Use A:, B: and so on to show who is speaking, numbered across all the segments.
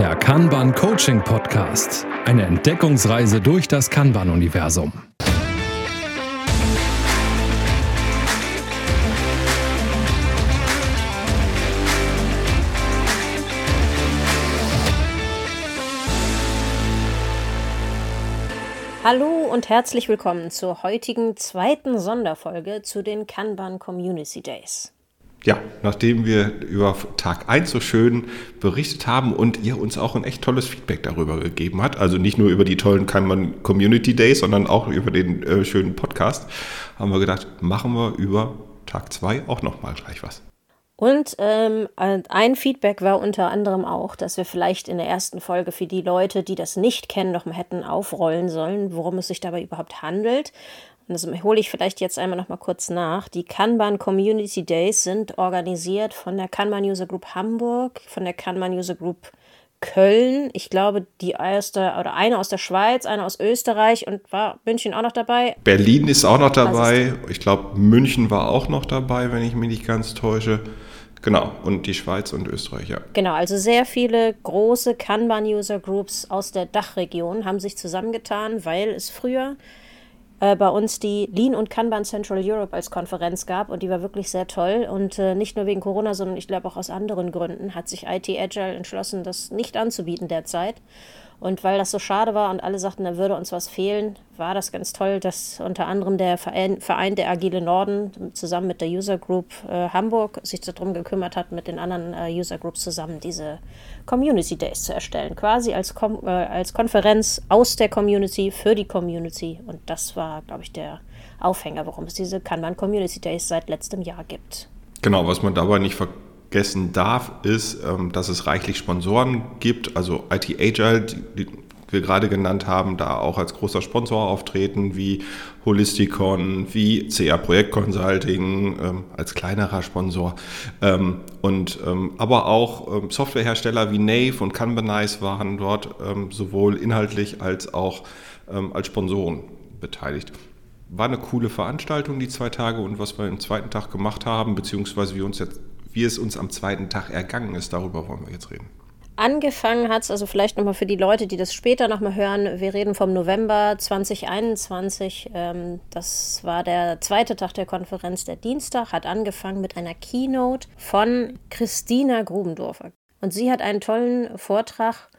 A: Der Kanban Coaching Podcast. Eine Entdeckungsreise durch das Kanban-Universum.
B: Hallo und herzlich willkommen zur heutigen zweiten Sonderfolge zu den Kanban Community Days.
C: Ja, nachdem wir über Tag 1 so schön berichtet haben und ihr uns auch ein echt tolles Feedback darüber gegeben habt, also nicht nur über die tollen Kanban Community Days, sondern auch über den äh, schönen Podcast, haben wir gedacht, machen wir über Tag 2 auch nochmal gleich was.
B: Und ähm, ein Feedback war unter anderem auch, dass wir vielleicht in der ersten Folge für die Leute, die das nicht kennen, noch mal hätten aufrollen sollen, worum es sich dabei überhaupt handelt. Das hole ich vielleicht jetzt einmal noch mal kurz nach. Die Kanban Community Days sind organisiert von der Kanban User Group Hamburg, von der Kanban User Group Köln. Ich glaube, die erste oder eine aus der Schweiz, eine aus Österreich und war München auch noch dabei?
C: Berlin ist auch noch dabei. Ich glaube, München war auch noch dabei, wenn ich mich nicht ganz täusche. Genau, und die Schweiz und Österreich, ja.
B: Genau, also sehr viele große Kanban-User-Groups aus der Dachregion haben sich zusammengetan, weil es früher äh, bei uns die Lean und Kanban Central Europe als Konferenz gab und die war wirklich sehr toll. Und äh, nicht nur wegen Corona, sondern ich glaube auch aus anderen Gründen hat sich IT Agile entschlossen, das nicht anzubieten derzeit. Und weil das so schade war und alle sagten, da würde uns was fehlen, war das ganz toll, dass unter anderem der Verein, der Agile Norden zusammen mit der User Group äh, Hamburg sich darum gekümmert hat, mit den anderen äh, User Groups zusammen diese Community Days zu erstellen. Quasi als, Kom äh, als Konferenz aus der Community für die Community. Und das war, glaube ich, der Aufhänger, warum es diese Kanban Community Days seit letztem Jahr gibt.
C: Genau, was man dabei nicht vergisst vergessen darf, ist, ähm, dass es reichlich Sponsoren gibt, also IT Agile, die, die wir gerade genannt haben, da auch als großer Sponsor auftreten, wie Holisticon, wie CA Projekt Consulting ähm, als kleinerer Sponsor. Ähm, und, ähm, aber auch ähm, Softwarehersteller wie Nave und Kanbanize waren dort ähm, sowohl inhaltlich als auch ähm, als Sponsoren beteiligt. War eine coole Veranstaltung, die zwei Tage, und was wir im zweiten Tag gemacht haben, beziehungsweise wie uns jetzt wie es uns am zweiten Tag ergangen ist, darüber wollen wir jetzt reden.
B: Angefangen hat es, also vielleicht nochmal für die Leute, die das später nochmal hören, wir reden vom November 2021. Ähm, das war der zweite Tag der Konferenz, der Dienstag, hat angefangen mit einer Keynote von Christina Grubendorfer. Und sie hat einen tollen Vortrag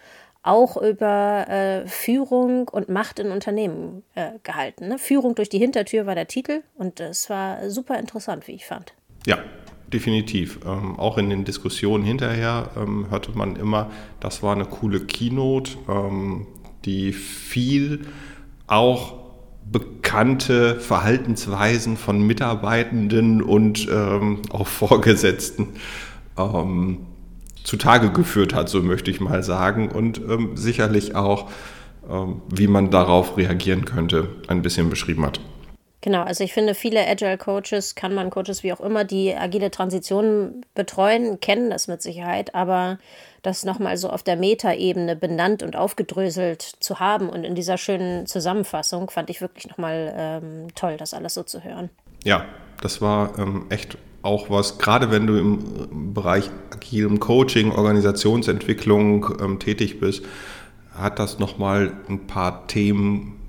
B: auch über äh, Führung und Macht in Unternehmen äh, gehalten. Ne? Führung durch die Hintertür war der Titel und es war super interessant, wie ich fand.
C: Ja, definitiv. Ähm, auch in den Diskussionen hinterher ähm, hörte man immer, das war eine coole Keynote, ähm, die viel auch bekannte Verhaltensweisen von Mitarbeitenden und ähm, auch Vorgesetzten ähm, zutage geführt hat, so möchte ich mal sagen, und ähm, sicherlich auch, wie man darauf reagieren könnte, ein bisschen beschrieben hat.
B: Genau, also ich finde, viele Agile Coaches, kann man Coaches wie auch immer, die agile Transitionen betreuen, kennen das mit Sicherheit, aber das nochmal so auf der Metaebene benannt und aufgedröselt zu haben und in dieser schönen Zusammenfassung fand ich wirklich nochmal ähm, toll, das alles so zu hören.
C: Ja, das war ähm, echt auch was, gerade wenn du im Bereich agilem Coaching, Organisationsentwicklung ähm, tätig bist, hat das nochmal ein paar Themen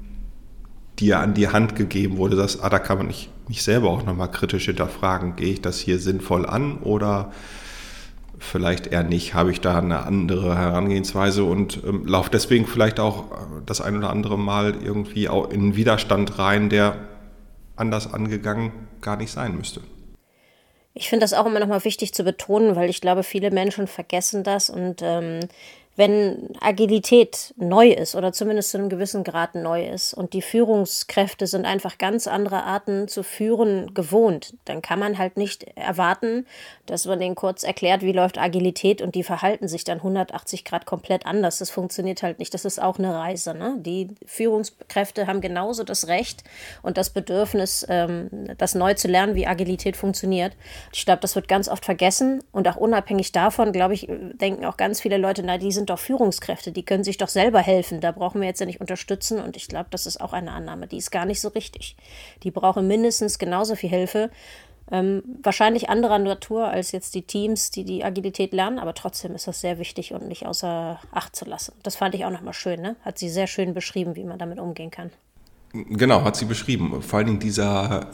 C: dir an die Hand gegeben wurde, dass, ah, da kann man nicht, mich selber auch nochmal kritisch hinterfragen, gehe ich das hier sinnvoll an oder vielleicht eher nicht, habe ich da eine andere Herangehensweise und ähm, laufe deswegen vielleicht auch äh, das ein oder andere Mal irgendwie auch in Widerstand rein, der anders angegangen gar nicht sein müsste.
B: Ich finde das auch immer nochmal wichtig zu betonen, weil ich glaube, viele Menschen vergessen das und ähm, wenn Agilität neu ist oder zumindest zu einem gewissen Grad neu ist und die Führungskräfte sind einfach ganz andere Arten zu führen gewohnt, dann kann man halt nicht erwarten, dass man denen kurz erklärt, wie läuft Agilität und die verhalten sich dann 180 Grad komplett anders. Das funktioniert halt nicht. Das ist auch eine Reise. Ne? Die Führungskräfte haben genauso das Recht und das Bedürfnis, ähm, das neu zu lernen, wie Agilität funktioniert. Ich glaube, das wird ganz oft vergessen und auch unabhängig davon, glaube ich, denken auch ganz viele Leute, na, die sind sind doch Führungskräfte, die können sich doch selber helfen. Da brauchen wir jetzt ja nicht unterstützen. Und ich glaube, das ist auch eine Annahme, die ist gar nicht so richtig. Die brauchen mindestens genauso viel Hilfe Ähm, wahrscheinlich anderer Natur als jetzt die Teams, die die Agilität lernen, aber trotzdem ist das sehr wichtig und nicht außer Acht zu lassen. Das fand ich auch nochmal schön, ne? Hat sie sehr schön beschrieben, wie man damit umgehen kann.
C: Genau, hat sie beschrieben. Vor allen Dingen dieser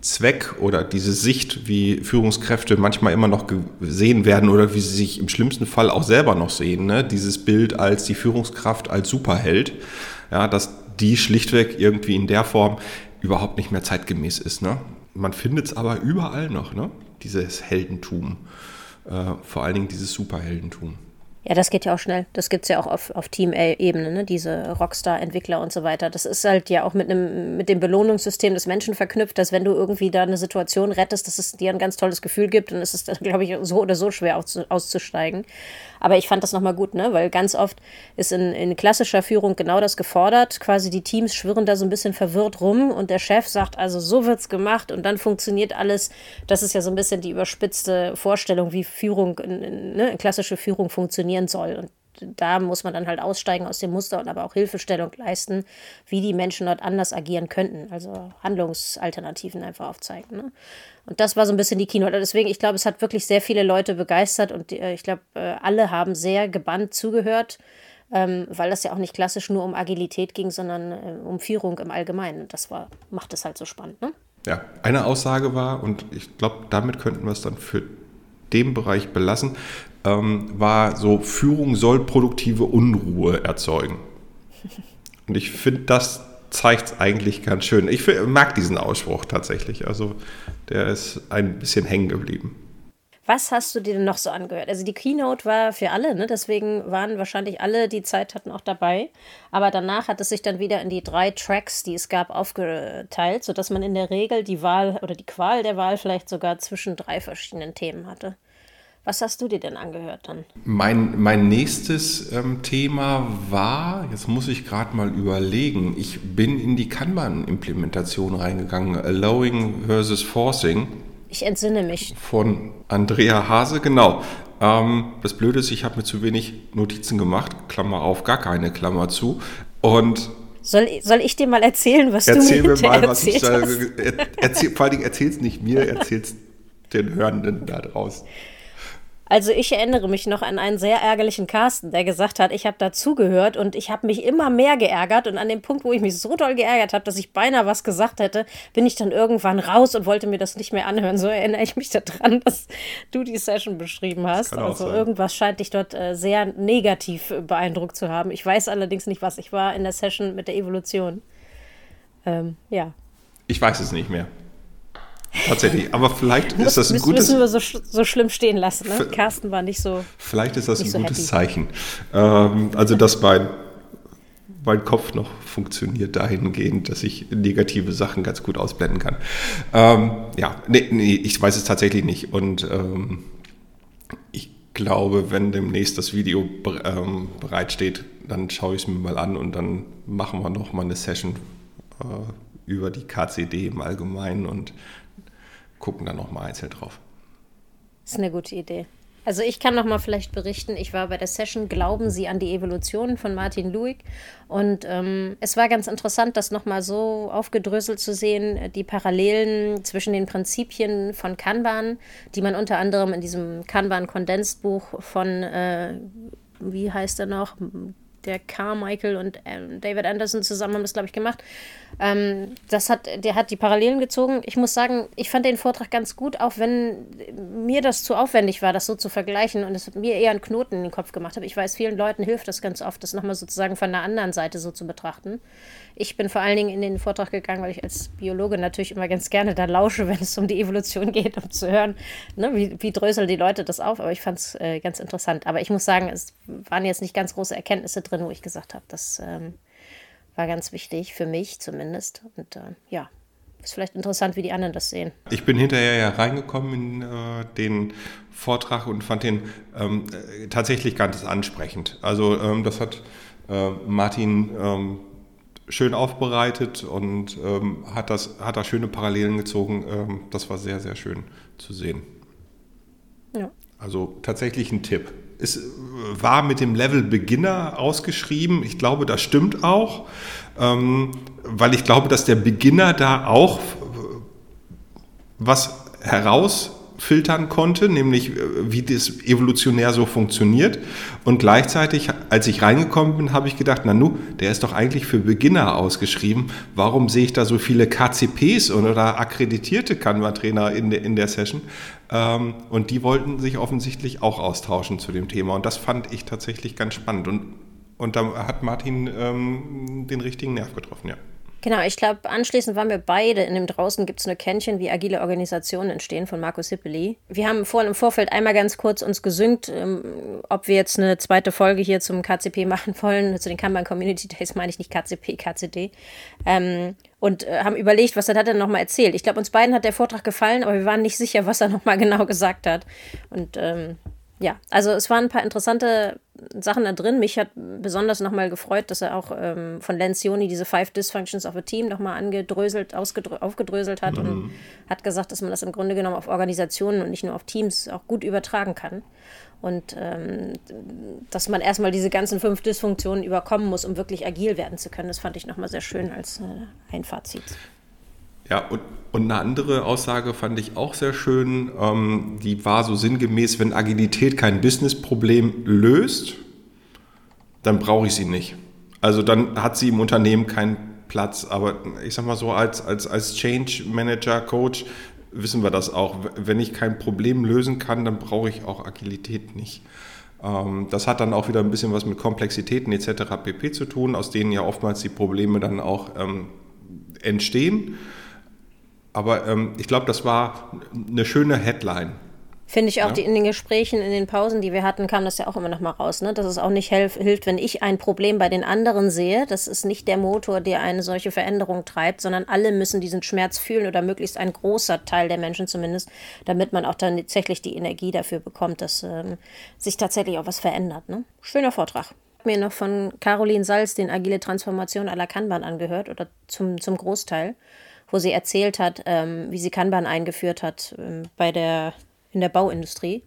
C: Zweck oder diese Sicht, wie Führungskräfte manchmal immer noch gesehen werden oder wie sie sich im schlimmsten Fall auch selber noch sehen. Ne? Dieses Bild als die Führungskraft als Superheld, ja, dass die schlichtweg irgendwie in der Form überhaupt nicht mehr zeitgemäß ist. Ne? Man findet es aber überall noch, ne? dieses Heldentum, äh, vor allen Dingen dieses Superheldentum.
B: Ja, das geht ja auch schnell. Das gibt es ja auch auf, auf Team-Ebene, ne? diese Rockstar-Entwickler und so weiter. Das ist halt ja auch mit, einem, mit dem Belohnungssystem des Menschen verknüpft, dass wenn du irgendwie da eine Situation rettest, dass es dir ein ganz tolles Gefühl gibt, dann ist es, glaube ich, so oder so schwer auszusteigen. Aber ich fand das nochmal gut, ne? weil ganz oft ist in, in klassischer Führung genau das gefordert. Quasi die Teams schwirren da so ein bisschen verwirrt rum und der Chef sagt, also so wird's gemacht und dann funktioniert alles. Das ist ja so ein bisschen die überspitzte Vorstellung, wie Führung, ne? klassische Führung funktionieren soll. Und da muss man dann halt aussteigen aus dem Muster und aber auch Hilfestellung leisten, wie die Menschen dort anders agieren könnten. Also Handlungsalternativen einfach aufzeigen. Ne? Und das war so ein bisschen die Keynote. Deswegen, ich glaube, es hat wirklich sehr viele Leute begeistert und äh, ich glaube, äh, alle haben sehr gebannt zugehört, ähm, weil das ja auch nicht klassisch nur um Agilität ging, sondern äh, um Führung im Allgemeinen. Das war, macht es halt so spannend. Ne?
C: Ja, eine Aussage war, und ich glaube, damit könnten wir es dann für den Bereich belassen, ähm, war so, Führung soll produktive Unruhe erzeugen. Und ich finde, das zeigt es eigentlich ganz schön. Ich mag diesen Ausspruch tatsächlich. Also der ist ein bisschen hängen geblieben.
B: Was hast du dir denn noch so angehört? Also die Keynote war für alle, ne? deswegen waren wahrscheinlich alle, die Zeit hatten, auch dabei. Aber danach hat es sich dann wieder in die drei Tracks, die es gab, aufgeteilt, sodass man in der Regel die Wahl oder die Qual der Wahl vielleicht sogar zwischen drei verschiedenen Themen hatte. Was hast du dir denn angehört dann?
C: Mein, mein nächstes ähm, Thema war, jetzt muss ich gerade mal überlegen, ich bin in die Kanban-Implementation reingegangen, Allowing versus Forcing.
B: Ich entsinne mich.
C: Von Andrea Hase, genau. Ähm, das Blöde ist, ich habe mir zu wenig Notizen gemacht, Klammer auf, gar keine Klammer zu. Und
B: soll, soll ich dir mal erzählen, was Erzähl du mir, mir mal, was ich da,
C: erzähl, Vor allem erzähl's nicht mir, erzähl's den Hörenden da draußen.
B: Also ich erinnere mich noch an einen sehr ärgerlichen Carsten, der gesagt hat, ich habe dazugehört und ich habe mich immer mehr geärgert und an dem Punkt, wo ich mich so doll geärgert habe, dass ich beinahe was gesagt hätte, bin ich dann irgendwann raus und wollte mir das nicht mehr anhören. So erinnere ich mich daran, dass du die Session beschrieben hast. Also sein. irgendwas scheint dich dort äh, sehr negativ beeindruckt zu haben. Ich weiß allerdings nicht was. Ich war in der Session mit der Evolution. Ähm, ja.
C: Ich weiß es nicht mehr. Tatsächlich, aber vielleicht ist das ein
B: müssen,
C: gutes.
B: Müssen wir so, so schlimm stehen lassen. Ne? Carsten war nicht so.
C: Vielleicht ist das ein so gutes happy. Zeichen. Ähm, also, dass mein, mein Kopf noch funktioniert dahingehend, dass ich negative Sachen ganz gut ausblenden kann. Ähm, ja, nee, nee, ich weiß es tatsächlich nicht. Und ähm, ich glaube, wenn demnächst das Video ähm, bereitsteht, dann schaue ich es mir mal an und dann machen wir noch mal eine Session äh, über die KCD im Allgemeinen und gucken dann nochmal einzeln drauf.
B: Das ist eine gute Idee. Also ich kann noch mal vielleicht berichten, ich war bei der Session Glauben Sie an die Evolution von Martin Luig und ähm, es war ganz interessant, das noch mal so aufgedröselt zu sehen, die Parallelen zwischen den Prinzipien von Kanban, die man unter anderem in diesem Kanban-Kondensbuch von, äh, wie heißt er noch, der Carmichael und ähm, David Anderson zusammen haben das, glaube ich, gemacht. Ähm, das hat, der hat die Parallelen gezogen. Ich muss sagen, ich fand den Vortrag ganz gut, auch wenn mir das zu aufwendig war, das so zu vergleichen und es mir eher einen Knoten in den Kopf gemacht hat. Ich weiß, vielen Leuten hilft das ganz oft, das nochmal sozusagen von der anderen Seite so zu betrachten. Ich bin vor allen Dingen in den Vortrag gegangen, weil ich als Biologe natürlich immer ganz gerne da lausche, wenn es um die Evolution geht, um zu hören, ne, wie, wie dröseln die Leute das auf. Aber ich fand es äh, ganz interessant. Aber ich muss sagen, es waren jetzt nicht ganz große Erkenntnisse drin, wo ich gesagt habe, das ähm, war ganz wichtig, für mich zumindest. Und äh, ja, ist vielleicht interessant, wie die anderen das sehen.
C: Ich bin hinterher ja reingekommen in äh, den Vortrag und fand den ähm, äh, tatsächlich ganz ansprechend. Also ähm, das hat äh, Martin ähm, schön aufbereitet und ähm, hat, das, hat da schöne Parallelen gezogen. Ähm, das war sehr, sehr schön zu sehen. Ja. Also tatsächlich ein Tipp. Es war mit dem Level Beginner ausgeschrieben. Ich glaube, das stimmt auch, ähm, weil ich glaube, dass der Beginner da auch was heraus filtern konnte, nämlich äh, wie das evolutionär so funktioniert. Und gleichzeitig, als ich reingekommen bin, habe ich gedacht, Nanu, der ist doch eigentlich für Beginner ausgeschrieben. Warum sehe ich da so viele KCPs oder akkreditierte Canva-Trainer in, der, in der Session? Ähm, und die wollten sich offensichtlich auch austauschen zu dem Thema. Und das fand ich tatsächlich ganz spannend. Und, und da hat Martin ähm, den richtigen Nerv getroffen, ja.
B: Genau, ich glaube, anschließend waren wir beide in dem draußen gibt es eine Kännchen, wie agile Organisationen entstehen von Markus Sippeli. Wir haben vorhin im Vorfeld einmal ganz kurz uns gesüngt, ähm, ob wir jetzt eine zweite Folge hier zum KCP machen wollen, zu den Kanban Community Days meine ich nicht KCP, KCD. Ähm, und äh, haben überlegt, was er hat er nochmal erzählt. Ich glaube, uns beiden hat der Vortrag gefallen, aber wir waren nicht sicher, was er nochmal genau gesagt hat. Und ähm, ja, also es waren ein paar interessante Sachen da drin. Mich hat besonders nochmal gefreut, dass er auch ähm, von Lencioni diese Five Dysfunctions of a Team nochmal angedröselt, aufgedröselt hat mhm. und hat gesagt, dass man das im Grunde genommen auf Organisationen und nicht nur auf Teams auch gut übertragen kann. Und ähm, dass man erstmal diese ganzen fünf Dysfunktionen überkommen muss, um wirklich agil werden zu können. Das fand ich nochmal sehr schön als äh, ein Fazit.
C: Ja, und, und eine andere Aussage fand ich auch sehr schön. Ähm, die war so sinngemäß, wenn Agilität kein Businessproblem löst, dann brauche ich sie nicht. Also dann hat sie im Unternehmen keinen Platz. Aber ich sag mal so, als, als, als Change Manager, Coach wissen wir das auch. Wenn ich kein Problem lösen kann, dann brauche ich auch Agilität nicht. Ähm, das hat dann auch wieder ein bisschen was mit Komplexitäten etc. pp. zu tun, aus denen ja oftmals die Probleme dann auch ähm, entstehen. Aber ähm, ich glaube, das war eine schöne Headline.
B: Finde ich auch, ja? die, in den Gesprächen, in den Pausen, die wir hatten, kam das ja auch immer noch mal raus, ne? dass es auch nicht helf, hilft, wenn ich ein Problem bei den anderen sehe. Das ist nicht der Motor, der eine solche Veränderung treibt, sondern alle müssen diesen Schmerz fühlen oder möglichst ein großer Teil der Menschen zumindest, damit man auch dann tatsächlich die Energie dafür bekommt, dass ähm, sich tatsächlich auch was verändert. Ne? Schöner Vortrag mir noch von Caroline Salz den Agile Transformation à la Kanban angehört oder zum, zum Großteil wo sie erzählt hat, ähm, wie sie Kanban eingeführt hat ähm, bei der, in der Bauindustrie.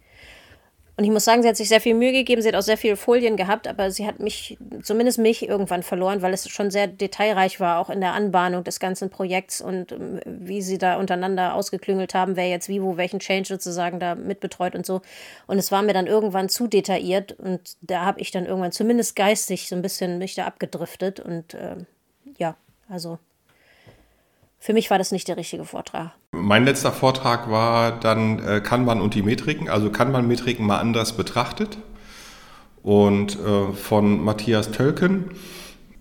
B: Und ich muss sagen, sie hat sich sehr viel Mühe gegeben, sie hat auch sehr viele Folien gehabt, aber sie hat mich, zumindest mich, irgendwann verloren, weil es schon sehr detailreich war, auch in der Anbahnung des ganzen Projekts und ähm, wie sie da untereinander ausgeklüngelt haben, wer jetzt wie, wo, welchen Change sozusagen da mitbetreut und so. Und es war mir dann irgendwann zu detailliert und da habe ich dann irgendwann zumindest geistig so ein bisschen mich da abgedriftet und äh, ja, also für mich war das nicht der richtige Vortrag.
C: Mein letzter Vortrag war dann äh, Kanban und die Metriken, also Kanban-Metriken mal anders betrachtet und äh, von Matthias Tölken.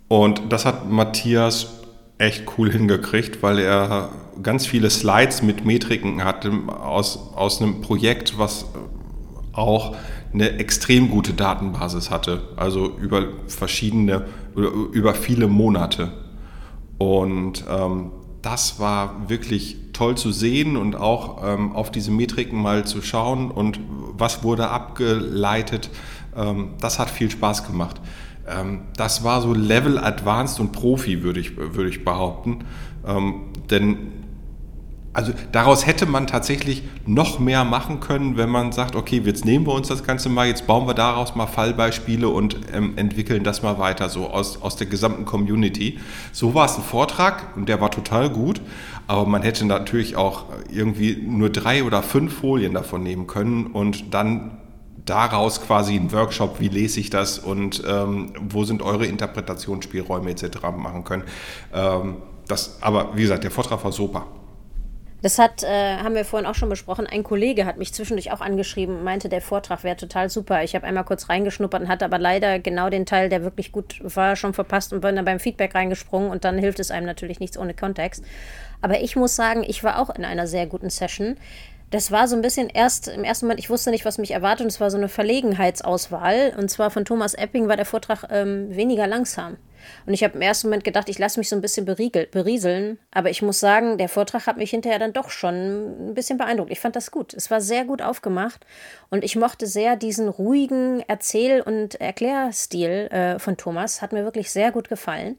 C: Und das hat Matthias echt cool hingekriegt, weil er ganz viele Slides mit Metriken hatte aus, aus einem Projekt, was auch eine extrem gute Datenbasis hatte, also über verschiedene, über viele Monate. Und ähm, das war wirklich toll zu sehen und auch ähm, auf diese Metriken mal zu schauen und was wurde abgeleitet. Ähm, das hat viel Spaß gemacht. Ähm, das war so Level Advanced und Profi, würde ich, würde ich behaupten. Ähm, denn also daraus hätte man tatsächlich noch mehr machen können, wenn man sagt, okay, jetzt nehmen wir uns das Ganze mal, jetzt bauen wir daraus mal Fallbeispiele und ähm, entwickeln das mal weiter, so aus, aus der gesamten Community. So war es ein Vortrag und der war total gut, aber man hätte natürlich auch irgendwie nur drei oder fünf Folien davon nehmen können und dann daraus quasi einen Workshop, wie lese ich das und ähm, wo sind eure Interpretationsspielräume etc. machen können. Ähm, das, aber wie gesagt, der Vortrag war super.
B: Das hat, äh, haben wir vorhin auch schon besprochen. Ein Kollege hat mich zwischendurch auch angeschrieben und meinte, der Vortrag wäre total super. Ich habe einmal kurz reingeschnuppert und hatte aber leider genau den Teil, der wirklich gut war, schon verpasst und bin dann beim Feedback reingesprungen und dann hilft es einem natürlich nichts ohne Kontext. Aber ich muss sagen, ich war auch in einer sehr guten Session. Das war so ein bisschen erst im ersten Moment, ich wusste nicht, was mich erwartet und es war so eine Verlegenheitsauswahl. Und zwar von Thomas Epping war der Vortrag ähm, weniger langsam. Und ich habe im ersten Moment gedacht, ich lasse mich so ein bisschen beriegel, berieseln. Aber ich muss sagen, der Vortrag hat mich hinterher dann doch schon ein bisschen beeindruckt. Ich fand das gut. Es war sehr gut aufgemacht. Und ich mochte sehr diesen ruhigen Erzähl- und Erklärstil äh, von Thomas. Hat mir wirklich sehr gut gefallen.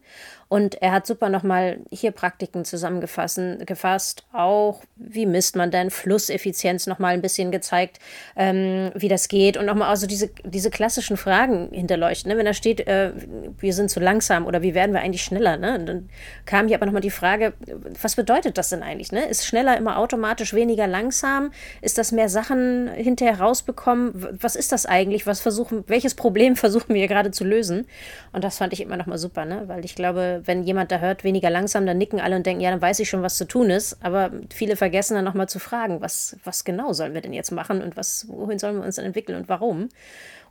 B: Und er hat super nochmal hier Praktiken zusammengefasst, gefasst, auch wie misst man denn Flusseffizienz nochmal ein bisschen gezeigt, ähm, wie das geht und nochmal also diese, diese klassischen Fragen hinterleuchten. Ne? Wenn da steht, äh, wir sind zu langsam, langsam oder wie werden wir eigentlich schneller? Ne? Und dann kam hier aber nochmal die Frage, was bedeutet das denn eigentlich? Ne? Ist schneller immer automatisch weniger langsam? Ist das mehr Sachen hinterher rausbekommen? Was ist das eigentlich? Was versuchen, welches Problem versuchen wir gerade zu lösen? Und das fand ich immer nochmal super, ne? weil ich glaube, wenn jemand da hört, weniger langsam, dann nicken alle und denken, ja, dann weiß ich schon, was zu tun ist. Aber viele vergessen dann nochmal zu fragen, was, was genau sollen wir denn jetzt machen und was, wohin sollen wir uns dann entwickeln und warum?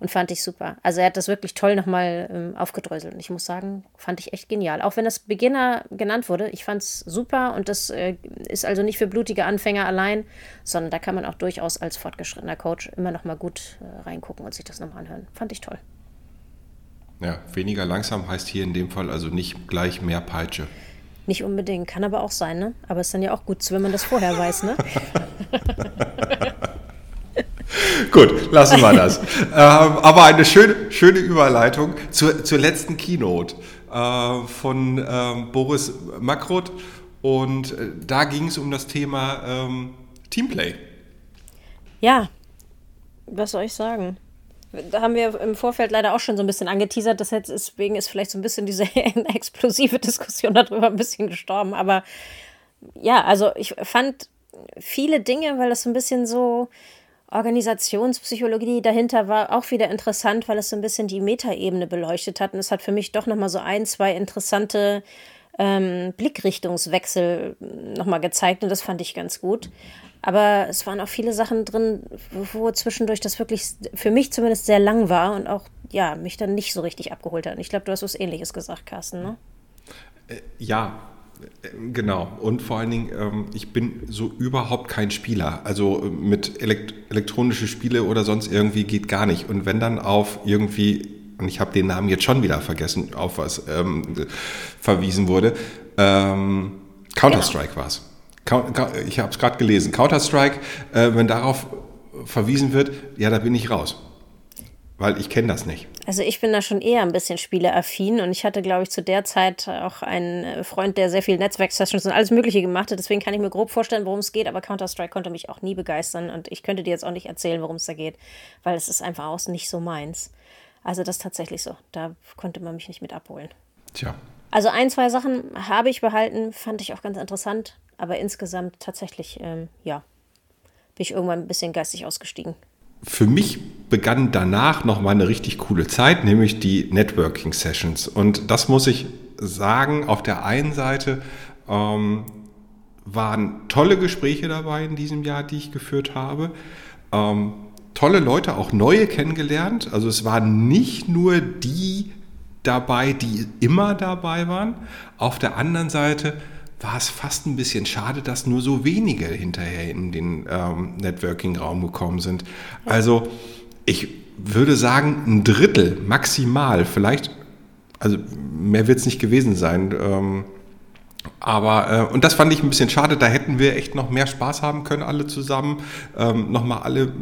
B: Und fand ich super. Also er hat das wirklich toll nochmal ähm, aufgedröselt. Und ich muss sagen, fand ich echt genial. Auch wenn das Beginner genannt wurde, ich fand es super und das äh, ist also nicht für blutige Anfänger allein, sondern da kann man auch durchaus als fortgeschrittener Coach immer nochmal gut äh, reingucken und sich das nochmal anhören. Fand ich toll.
C: Ja, weniger langsam heißt hier in dem Fall also nicht gleich mehr Peitsche.
B: Nicht unbedingt, kann aber auch sein, ne? Aber ist dann ja auch gut, wenn man das vorher weiß, ne?
C: Gut, lassen wir das. ähm, aber eine schöne, schöne Überleitung zur, zur letzten Keynote äh, von ähm, Boris Makrot. Und äh, da ging es um das Thema ähm, Teamplay.
B: Ja, was soll ich sagen? Da haben wir im Vorfeld leider auch schon so ein bisschen angeteasert. Deswegen ist vielleicht so ein bisschen diese explosive Diskussion darüber ein bisschen gestorben. Aber ja, also ich fand viele Dinge, weil das so ein bisschen so Organisationspsychologie dahinter war auch wieder interessant, weil es so ein bisschen die Metaebene beleuchtet hat. Und es hat für mich doch nochmal so ein, zwei interessante ähm, Blickrichtungswechsel nochmal gezeigt. Und das fand ich ganz gut. Aber es waren auch viele Sachen drin, wo zwischendurch das wirklich für mich zumindest sehr lang war und auch ja, mich dann nicht so richtig abgeholt hat. Ich glaube, du hast was ähnliches gesagt, Carsten, ne?
C: Äh, ja, Genau. Und vor allen Dingen, ähm, ich bin so überhaupt kein Spieler. Also äh, mit elekt elektronische Spiele oder sonst irgendwie geht gar nicht. Und wenn dann auf irgendwie, und ich habe den Namen jetzt schon wieder vergessen, auf was ähm, verwiesen wurde, ähm, Counter-Strike ja. war es. Ich habe es gerade gelesen. Counter-Strike, äh, wenn darauf verwiesen wird, ja, da bin ich raus. Weil ich kenne das nicht.
B: Also ich bin da schon eher ein bisschen spieleaffin und ich hatte, glaube ich, zu der Zeit auch einen Freund, der sehr viel Netzwerksessions und alles Mögliche gemacht hat. Deswegen kann ich mir grob vorstellen, worum es geht, aber Counter-Strike konnte mich auch nie begeistern und ich könnte dir jetzt auch nicht erzählen, worum es da geht, weil es ist einfach auch nicht so meins. Also das ist tatsächlich so. Da konnte man mich nicht mit abholen.
C: Tja.
B: Also ein, zwei Sachen habe ich behalten, fand ich auch ganz interessant, aber insgesamt tatsächlich, ähm, ja, bin ich irgendwann ein bisschen geistig ausgestiegen
C: für mich begann danach noch mal eine richtig coole Zeit, nämlich die Networking Sessions. Und das muss ich sagen, auf der einen Seite ähm, waren tolle Gespräche dabei in diesem Jahr, die ich geführt habe. Ähm, tolle Leute, auch neue kennengelernt. Also es waren nicht nur die dabei, die immer dabei waren. Auf der anderen Seite war es fast ein bisschen schade, dass nur so wenige hinterher in den ähm, Networking-Raum gekommen sind. Also ich würde sagen, ein Drittel maximal, vielleicht, also mehr wird es nicht gewesen sein. Ähm, aber, äh, und das fand ich ein bisschen schade, da hätten wir echt noch mehr Spaß haben können, alle zusammen, ähm, nochmal alle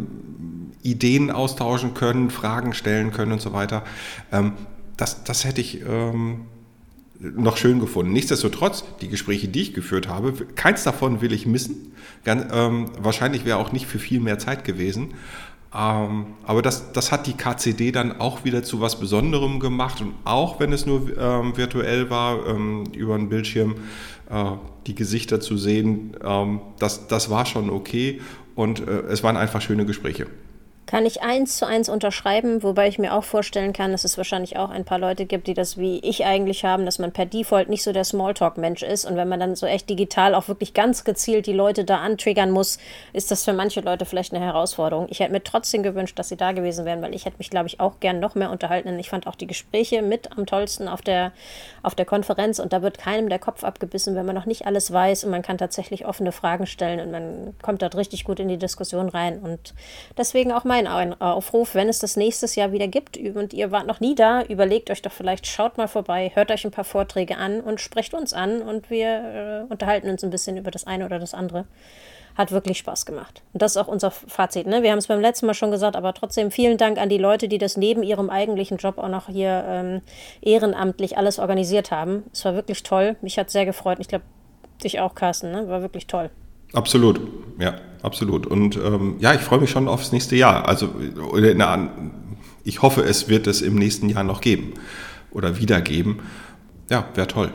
C: Ideen austauschen können, Fragen stellen können und so weiter. Ähm, das, das hätte ich ähm, noch schön gefunden. Nichtsdestotrotz, die Gespräche, die ich geführt habe, keins davon will ich missen. Ganz, ähm, wahrscheinlich wäre auch nicht für viel mehr Zeit gewesen. Ähm, aber das, das hat die KCD dann auch wieder zu was Besonderem gemacht. Und auch wenn es nur ähm, virtuell war, ähm, über einen Bildschirm äh, die Gesichter zu sehen, ähm, das, das war schon okay. Und äh, es waren einfach schöne Gespräche.
B: Kann ich eins zu eins unterschreiben, wobei ich mir auch vorstellen kann, dass es wahrscheinlich auch ein paar Leute gibt, die das wie ich eigentlich haben, dass man per Default nicht so der Smalltalk-Mensch ist. Und wenn man dann so echt digital auch wirklich ganz gezielt die Leute da antriggern muss, ist das für manche Leute vielleicht eine Herausforderung. Ich hätte mir trotzdem gewünscht, dass sie da gewesen wären, weil ich hätte mich, glaube ich, auch gern noch mehr unterhalten. Und ich fand auch die Gespräche mit am tollsten auf der, auf der Konferenz. Und da wird keinem der Kopf abgebissen, wenn man noch nicht alles weiß. Und man kann tatsächlich offene Fragen stellen und man kommt dort richtig gut in die Diskussion rein. Und deswegen auch mein ein Aufruf, wenn es das nächstes Jahr wieder gibt und ihr wart noch nie da, überlegt euch doch vielleicht, schaut mal vorbei, hört euch ein paar Vorträge an und sprecht uns an und wir äh, unterhalten uns ein bisschen über das eine oder das andere. Hat wirklich Spaß gemacht. Und das ist auch unser Fazit. Ne? Wir haben es beim letzten Mal schon gesagt, aber trotzdem vielen Dank an die Leute, die das neben ihrem eigentlichen Job auch noch hier ähm, ehrenamtlich alles organisiert haben. Es war wirklich toll. Mich hat sehr gefreut. Ich glaube, dich auch, Carsten. Ne? War wirklich toll.
C: Absolut, ja, absolut. Und ähm, ja, ich freue mich schon aufs nächste Jahr. Also, na, ich hoffe, es wird es im nächsten Jahr noch geben oder wieder geben. ja, wäre toll.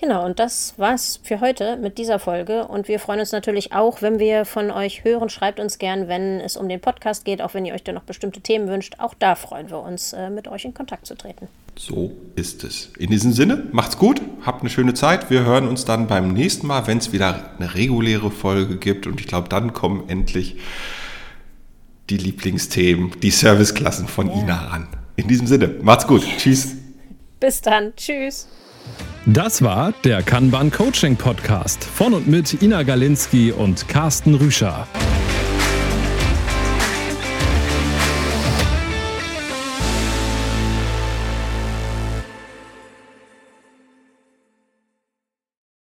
B: Genau, und das war's für heute mit dieser Folge. Und wir freuen uns natürlich auch, wenn wir von euch hören. Schreibt uns gern, wenn es um den Podcast geht, auch wenn ihr euch da noch bestimmte Themen wünscht. Auch da freuen wir uns, äh, mit euch in Kontakt zu treten.
C: So ist es. In diesem Sinne, macht's gut, habt eine schöne Zeit. Wir hören uns dann beim nächsten Mal, wenn es wieder eine reguläre Folge gibt. Und ich glaube, dann kommen endlich die Lieblingsthemen, die Serviceklassen von ja. Ina ran. In diesem Sinne, macht's gut. Tschüss.
B: Bis dann. Tschüss.
A: Das war der Kanban Coaching Podcast von und mit Ina Galinski und Carsten Rüscher.